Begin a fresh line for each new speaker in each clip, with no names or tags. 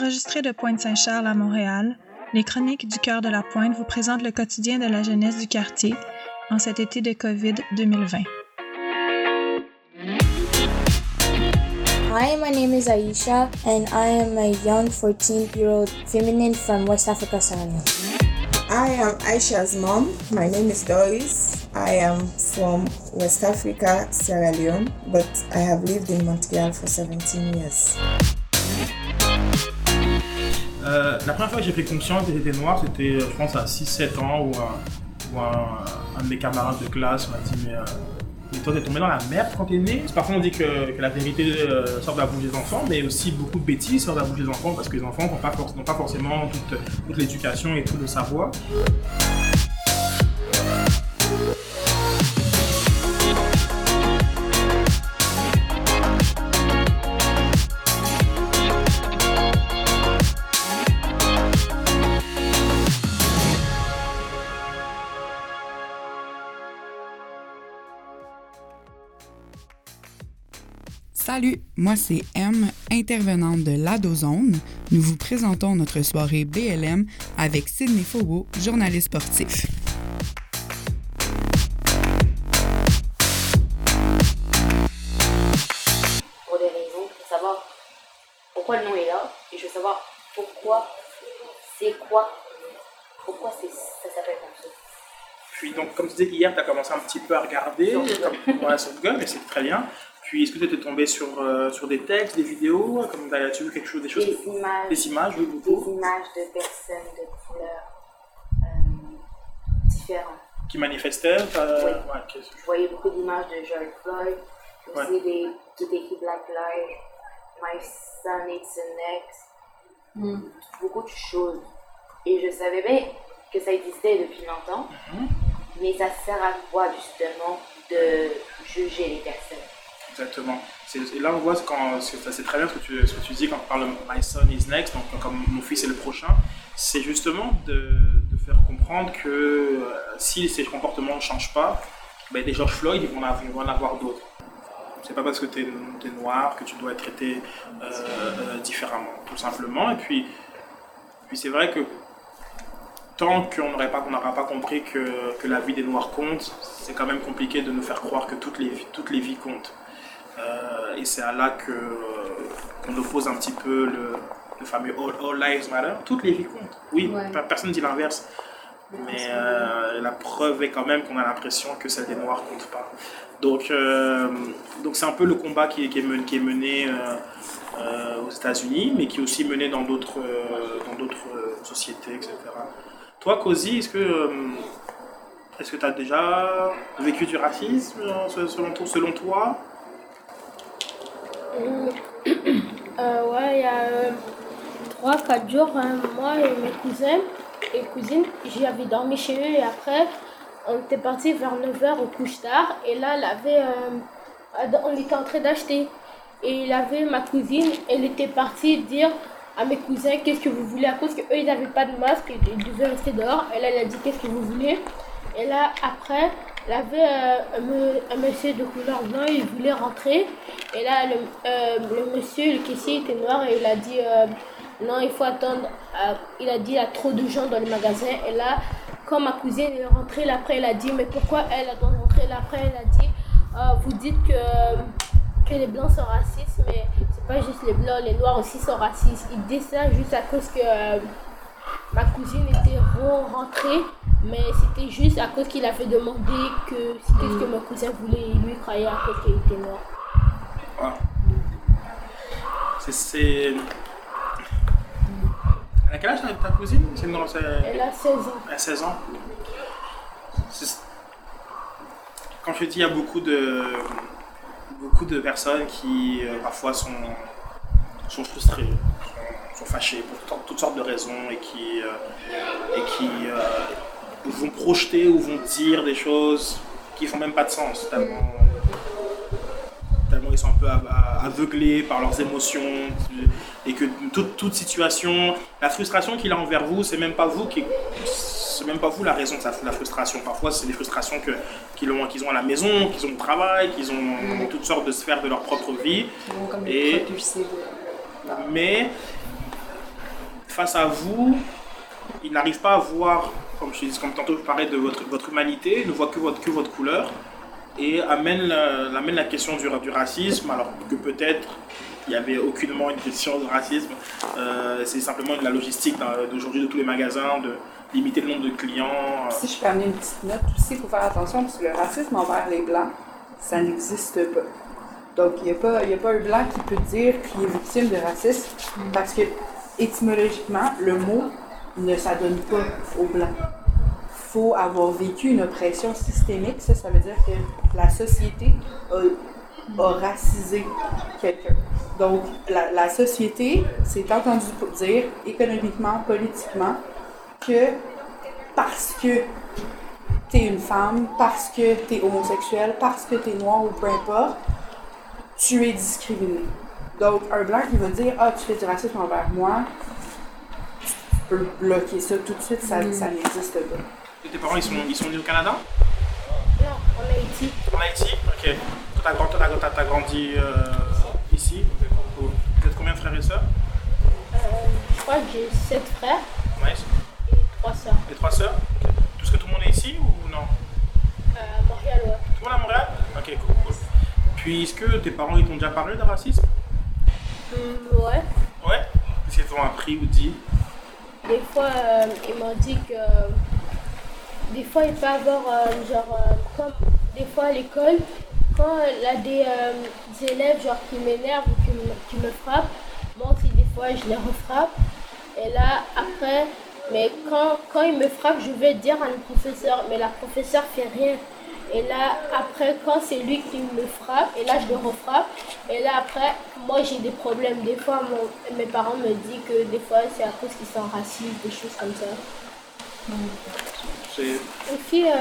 Enregistré de Pointe-Saint-Charles à Montréal, les Chroniques du cœur de la Pointe vous présentent le quotidien de la jeunesse du quartier en cet été de COVID 2020.
Hi, my name is Aisha, and I am a young 14-year-old feminine from West Africa, Sierra Leone.
I am Aisha's mom. My name is Doris. I am from West Africa, Sierra Leone, but I have lived in Montreal for 17 years.
Euh, la première fois que j'ai pris conscience que j'étais noir, c'était, euh, je pense, à 6-7 ans, où, un, un, de mes camarades de classe m'a dit Mais, euh, toi, t'es tombé dans la merde quand t'es né? Parfois, on dit que, la vérité euh, sort de la bouche des enfants, mais aussi beaucoup de bêtises sortent de la bouche des enfants parce que les enfants n'ont pas, forcément toute l'éducation et tout le savoir.
Salut, moi c'est M, intervenante de l'Adozone. Nous vous présentons notre soirée BLM avec Sydney Fogo, journaliste sportif.
pour des raisons, pour savoir pourquoi le nom est là, et je veux savoir pourquoi, c'est quoi, pourquoi c'est, ça s'appelle comme ça.
Puis, donc, comme tu disais, hier, tu as commencé un petit peu à regarder comme, ouais, sur Google, mais c'est très bien. Puis, est-ce que tu étais tombé sur, euh, sur des textes, des vidéos Comme tu vu quelque chose, des choses
Des images,
Des images, oui,
des
beaucoup.
images de personnes de couleurs euh, différentes.
Qui manifestaient euh,
Oui.
ouais, qu'est-ce-
Je voyais beaucoup d'images de George Floyd, aussi
Ouais.
des, qui étaient écrit Black Lives, My Son It's the Next, beaucoup de choses. Et je savais bien que ça existait depuis longtemps,
Mhm.
mais ça sert à quoi justement de juger les personnes?
Exactement. Et là, on voit quand, c'est très bien ce que, tu, dis quand on parle de My son is next, donc comme mon fils est le prochain. C'est justement de, faire comprendre que euh, si ces comportements ne changent pas, ben, des George Floyd, ils vont, en avoir- d'autres. C'est pas parce que tu es, noir que tu dois être traité euh, euh, différemment, tout simplement. Et puis, puis c'est vrai que tant qu'on n'aurait pas, n'aura pas compris que, que la vie des noirs compte, c'est quand même compliqué de nous faire croire que toutes les, toutes les vies comptent. Euh, et c'est à là que, qu'on oppose un petit peu le, le fameux all, all Lives Matter. Toutes les vies comptent. Oui,
Ouais.
personne ne dit l'inverse. Mais euh, la preuve est quand même qu'on a l'impression que celle des Noirs compte pas. Donc, euh, donc c'est un peu le combat qui est, qui est mené, qui est mené euh, euh, aux États-Unis, mais qui est aussi mené dans d'autres, euh, dans d'autres euh, sociétés, etc. Toi, Cozy, est-ce que euh, est-ce que tu as déjà vécu du racisme euh, selon toi?
Euh, ouais, il y a 3-4 jours, hein, moi et mes cousins et cousines, j'avais dormi chez eux et après, on était parti vers 9h au couche tard et là, elle avait, euh, on était en train d'acheter. Et il avait ma cousine, elle était partie dire à mes cousins qu'est-ce que vous voulez à cause qu'eux ils n'avaient pas de masque, ils devaient rester dehors. Et là, elle a dit qu'est-ce que vous voulez. Et là, après, elle avait euh, un, monsieur de couleur blanc, il voulait rentrer. Et là, le, euh, monsieur, le caissier était noir et il a dit euh, non, il faut attendre. il a dit il y a trop de gens dans le magasin. Et là, quand ma cousine est rentrée, là, après, elle a dit mais pourquoi elle a doit rentrer Là, après, elle a dit vous dites que, que les blancs sont racistes, mais c'est pas juste les blancs, les noirs aussi sont racistes. Il dit ça juste à cause que. Ma cousine était re- rentrée, mais c'était juste à cause qu'il avait demandé que c'est qu'est-ce que mon cousin voulait et lui croyait à cause qu'il était noir.
Voilà. C'est-. Elle a quel âge ta ta cousine? C'est-
Elle a 16 ans.
à 16 ans. Quand je dis il y a beaucoup de beaucoup de personnes qui euh, parfois sont, sont frustrées, sont, sont fâchées pour to- toutes sortes de raisons et qui, euh, et qui euh, vont projeter ou vont dire des choses qui font même pas de sens tellement, tellement ils sont un peu aveuglés par leurs émotions et que toute, toute situation, la frustration qu'il a envers vous, c'est même pas vous qui c'est même pas vous la raison de sa- la frustration. Parfois, c'est des frustrations que, qu'ils, ont, qu'ils ont à la maison, qu'ils ont au travail, qu'ils ont dans toutes sortes de sphères de leur propre vie.
Comme
Et- Mais face à vous, ils n'arrivent pas à voir, comme je dis, comme tantôt je parlais de votre, votre humanité, ils ne voient que votre, que votre couleur et amène amène la question du, du racisme, alors que peut-être il n'y avait aucunement une question de racisme. Euh, c'est simplement de la logistique d'aujourd'hui de tous les magasins, de limiter le nombre de clients.
Si je peux une petite note aussi, faut faire attention parce que le racisme envers les Blancs, ça n'existe pas. Donc, il n'y a, pas, a pas un Blanc qui peut dire qu'il est victime de racisme parce que, étymologiquement, le mot ne s'adonne pas aux Blancs. Il faut avoir vécu une oppression systémique. Ça, ça veut dire que la société a, racisé quelqu'un. Donc, la, la société s'est entendue dire, économiquement, politiquement, que parce que tu es une femme, parce que tu es homosexuel, parce que tu es noir ou peu importe, tu es discriminé. Donc, un blanc qui va dire Ah, tu fais du racisme envers moi, bloquer ça tout de suite, ça, ça n'existe pas.
Et tes parents, ils sont, ils sont venus au Canada?
Non, en Haïti.
En Haïti? Ok. Toi, t'as grandi euh, ici? Vous êtes combien de frères et sœurs?
Euh, Je crois que j'ai sept frères.
Ouais.
Trois sœurs.
Et trois sœurs? Tout ce que tout le monde est ici ou non?
Euh, Montréal, ouais.
Tout le monde à Montréal? Ok, cool, cool. Puis, est-ce que tes parents, ils t'ont déjà parlé de racisme?
Mm, Ouais.
Ouais? Qu'est-ce qu'ils t'ont appris ou dit?
Des fois, euh, ils m'ont dit que. Des fois, il peut avoir, euh, genre, euh, comme des fois à l'école, quand il y a des, élèves, genre, qui m'énervent ou qui me, frappent, moi aussi, des fois, je les refrappe. Et là, après, mais quand, quand il me frappe, je vais dire à le professeur, mais la professeure fait rien. Et là, après, quand c'est lui qui me frappe, et là, je le refrappe. Et là, après, moi, j'ai des problèmes. Des fois, mon, mes parents me disent que des fois, c'est à cause qu'ils sont racistes, des choses comme ça. Et puis, euh,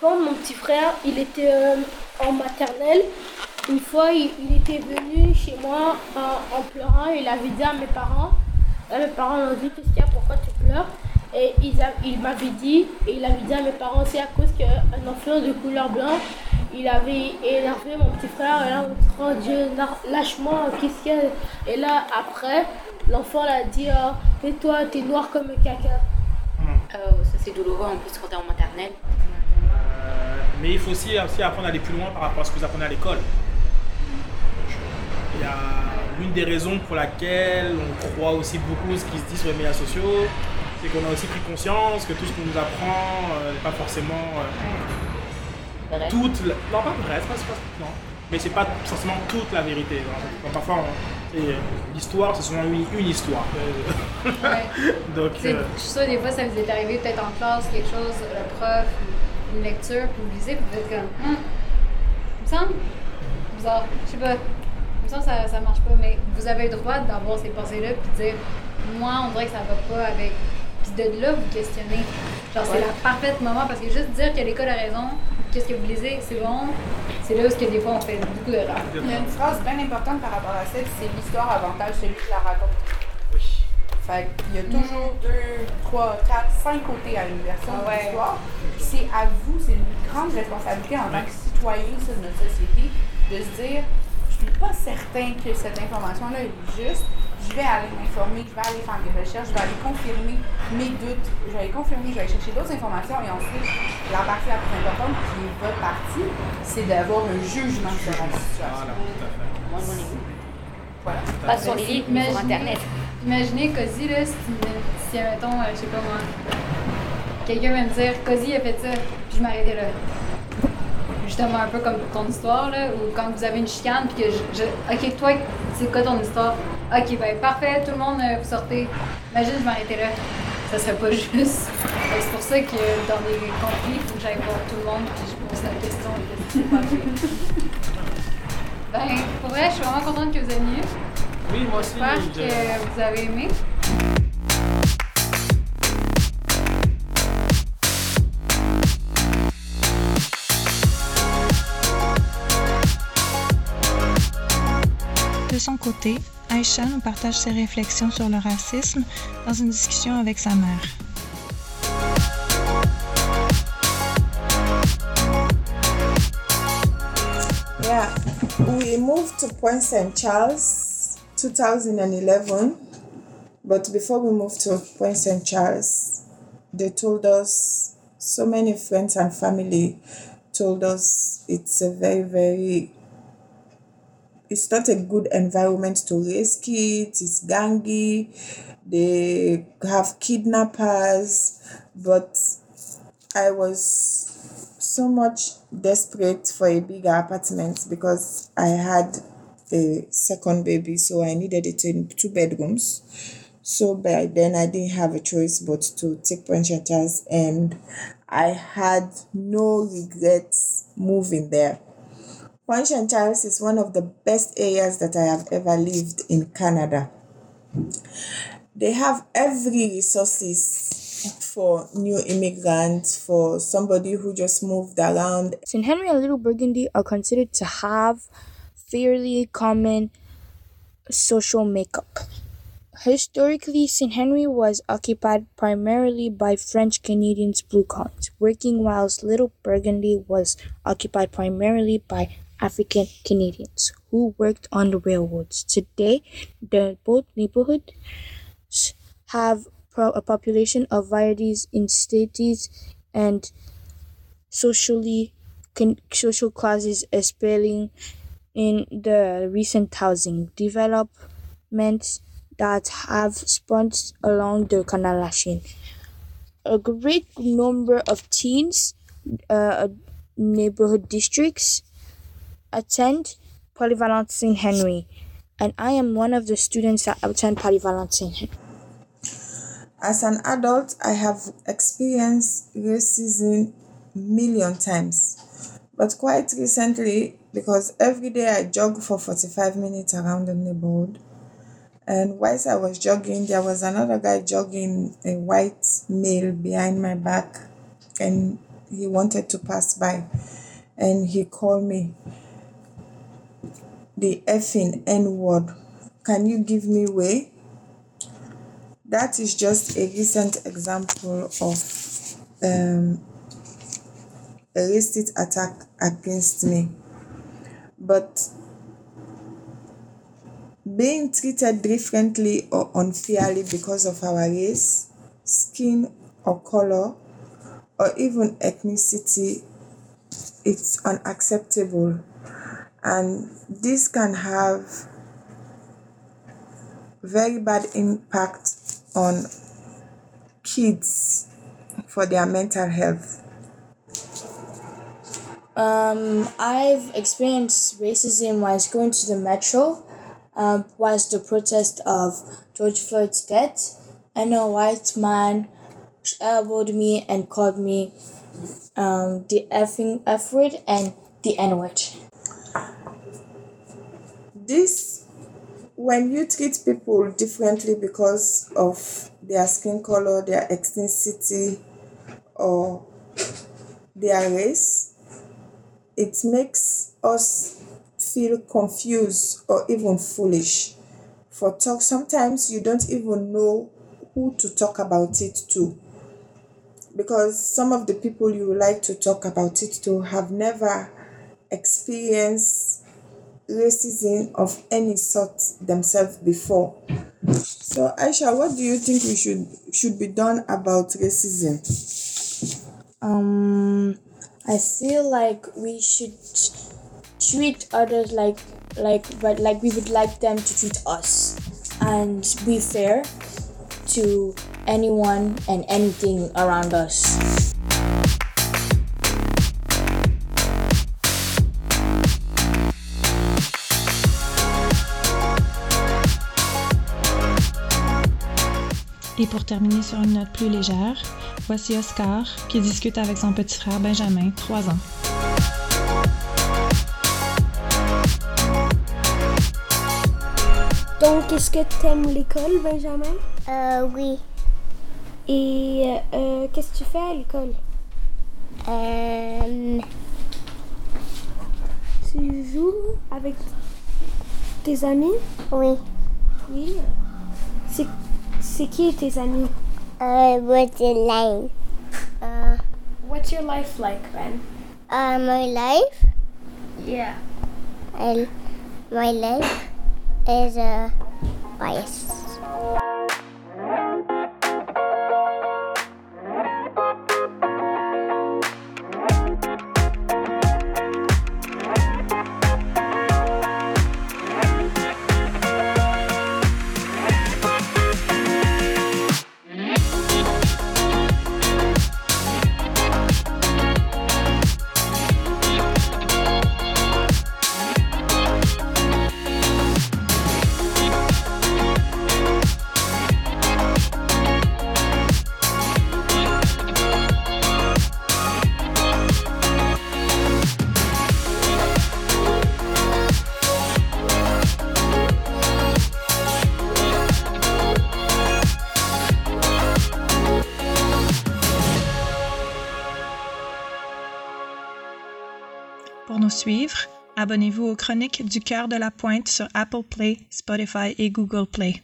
quand mon petit frère, il était euh, en maternelle, une fois, il, était venu chez moi en, en pleurant. Il avait dit à mes parents, mes parents m'ont dit Qu'est-ce qu'il y a Pourquoi tu pleures? Et il, il m'avait dit, et il avait dit à mes parents aussi, à cause qu'un enfant de couleur blanche, il avait énervé mon petit frère. Et là, on dit Oh Dieu, lâche-moi, qu'est-ce qu'il y a Et là, après, l'enfant l'a dit oh, Et toi, t'es noir comme un caca.
Oh, ça c'est douloureux en plus quand t'es en maternelle.
Euh, mais il faut aussi, aussi apprendre à aller plus loin par rapport à ce que vous apprenez à l'école. Il y a l'une des raisons pour laquelle on croit aussi beaucoup ce qui se dit sur les médias sociaux, c'est qu'on a aussi pris conscience que tout ce qu'on nous apprend euh, n'est pas forcément euh, toute la... Non, pas vrai, c'est pas, pas, non. Mais c'est pas forcément toute la vérité. Donc, parfois, l'histoire, c'est souvent une, une histoire.
Ouais.
Donc,
euh... Je suis sûre, des fois, ça vous est arrivé peut-être en classe, quelque chose, le prof, une lecture, puis vous lisez, puis vous êtes comme, hum, il me semble bizarre, je sais pas ça, ça, ça marche pas, mais vous avez le droit d'avoir ces pensées-là, puis de dire, moi, on dirait que ça va pas avec. De là, vous questionner. Genre, c'est le parfait moment, parce que juste dire que l'école a raison, qu'est-ce que vous lisez, c'est bon, c'est là où que des fois on fait beaucoup d'erreurs.
Il y a une phrase bien importante par rapport à ça, c'est l'histoire avantage celui qui la raconte. Fait il y a toujours deux, trois, quatre, cinq côtés à une version de l'histoire. C'est à vous, c'est une grande responsabilité en tant que citoyen de notre société de se dire je suis pas certain que cette information-là est juste, je vais aller m'informer, je vais aller faire des recherches, je vais aller confirmer mes doutes, je vais aller confirmer, je vais aller chercher d'autres informations et ensuite, la partie la plus importante qui est votre partie, c'est d'avoir un jugement sur la situation.
Moi, j'en ai vu.
Voilà.
Pas sur les livres, mais sur Internet.
Imaginez Cozy, là, si, si mettons, euh, je sais pas moi, quelqu'un va me dire, Cozy a fait ça, puis je m'arrêtais là justement un peu comme ton histoire, là, où quand vous avez une chicane, puis que je, Ok, toi, c'est quoi ton histoire? Ok, ben parfait, tout le monde, euh, vous sortez. Imagine, je m'arrêtais là. Ça serait pas juste. C'est pour ça que dans des conflits, il faut que j'aille voir tout le monde, puis je pose la question qu'est-ce qui s'est Ben, pour vrai, je suis vraiment contente que vous aimiez.
Oui, moi aussi.
J'espère que vous avez aimé.
De son côté, Aïcha nous partage ses réflexions sur le racisme dans une discussion avec sa mère.
Yeah, we moved to Point St. Charles 2011 But before we moved to Point St. Charles, they told us, so many friends and family told us it's a very, very it's not a good environment to raise kids, it's gangy, they have kidnappers, but I was so much desperate for a bigger apartment because I had a second baby, so I needed it in two bedrooms. So by then I didn't have a choice but to take Charters and I had no regrets moving there. Point St. Charles is one of the best areas that I have ever lived in Canada. They have every resources for new immigrants, for somebody who just moved around.
St. Henry and Little Burgundy are considered to have fairly common social makeup. Historically, St. Henry was occupied primarily by French Canadians blue collars, working whilst Little Burgundy was occupied primarily by African Canadians who worked on the railroads. Today, the both neighborhoods have a population of varieties in status and socially social classes especially in the recent housing developments that have spawned along the Canal A great number of teens, uh, neighborhood districts, attend Polyvalent St. Henry, and I am one of the students that attend Polyvalent St. Henry.
As an adult, I have experienced racism million times, but quite recently, because every day I jog for 45 minutes around the neighborhood, and whilst I was jogging, there was another guy jogging, a white male behind my back, and he wanted to pass by, and he called me the effing N word. Can you give me way? That is just a recent example of um, a racist attack against me. But being treated differently or unfairly because of our race, skin or color, or even ethnicity, it's unacceptable and this can have very bad impact on kids for their mental health.
Um, I've experienced racism whilst going to the metro, um, whilst the protest of George Floyd's death, and a white man elbowed me and called me um, the effing F word and the N word
this when you treat people differently because of their skin color, their ethnicity, or their race, it makes us feel confused or even foolish. For talk, sometimes you don't even know who to talk about it to. Because some of the people you like to talk about it to have never experienced racism of any sort themselves before. So Aisha, what do you think we should should be done about racism?
Um I feel like we should treat others like like but like we would like them to treat us and be fair to anyone and anything around us.
Et pour terminer sur une note plus légère, voici Oscar qui discute avec son petit frère Benjamin, 3 ans.
Donc, est-ce que tu aimes l'école, Benjamin?
Euh, oui.
Et euh, qu'est-ce que tu fais à l'école?
Euh...
Tu joues avec tes amis?
Oui.
Oui. C'est qui tes amis?
Uh, what's your life?
Uh, what's your life like, Ben?
Uh, my life?
Yeah.
I, my life is a uh, bias.
Suivre, abonnez-vous aux chroniques du cœur de la pointe sur Apple Play, Spotify et Google Play.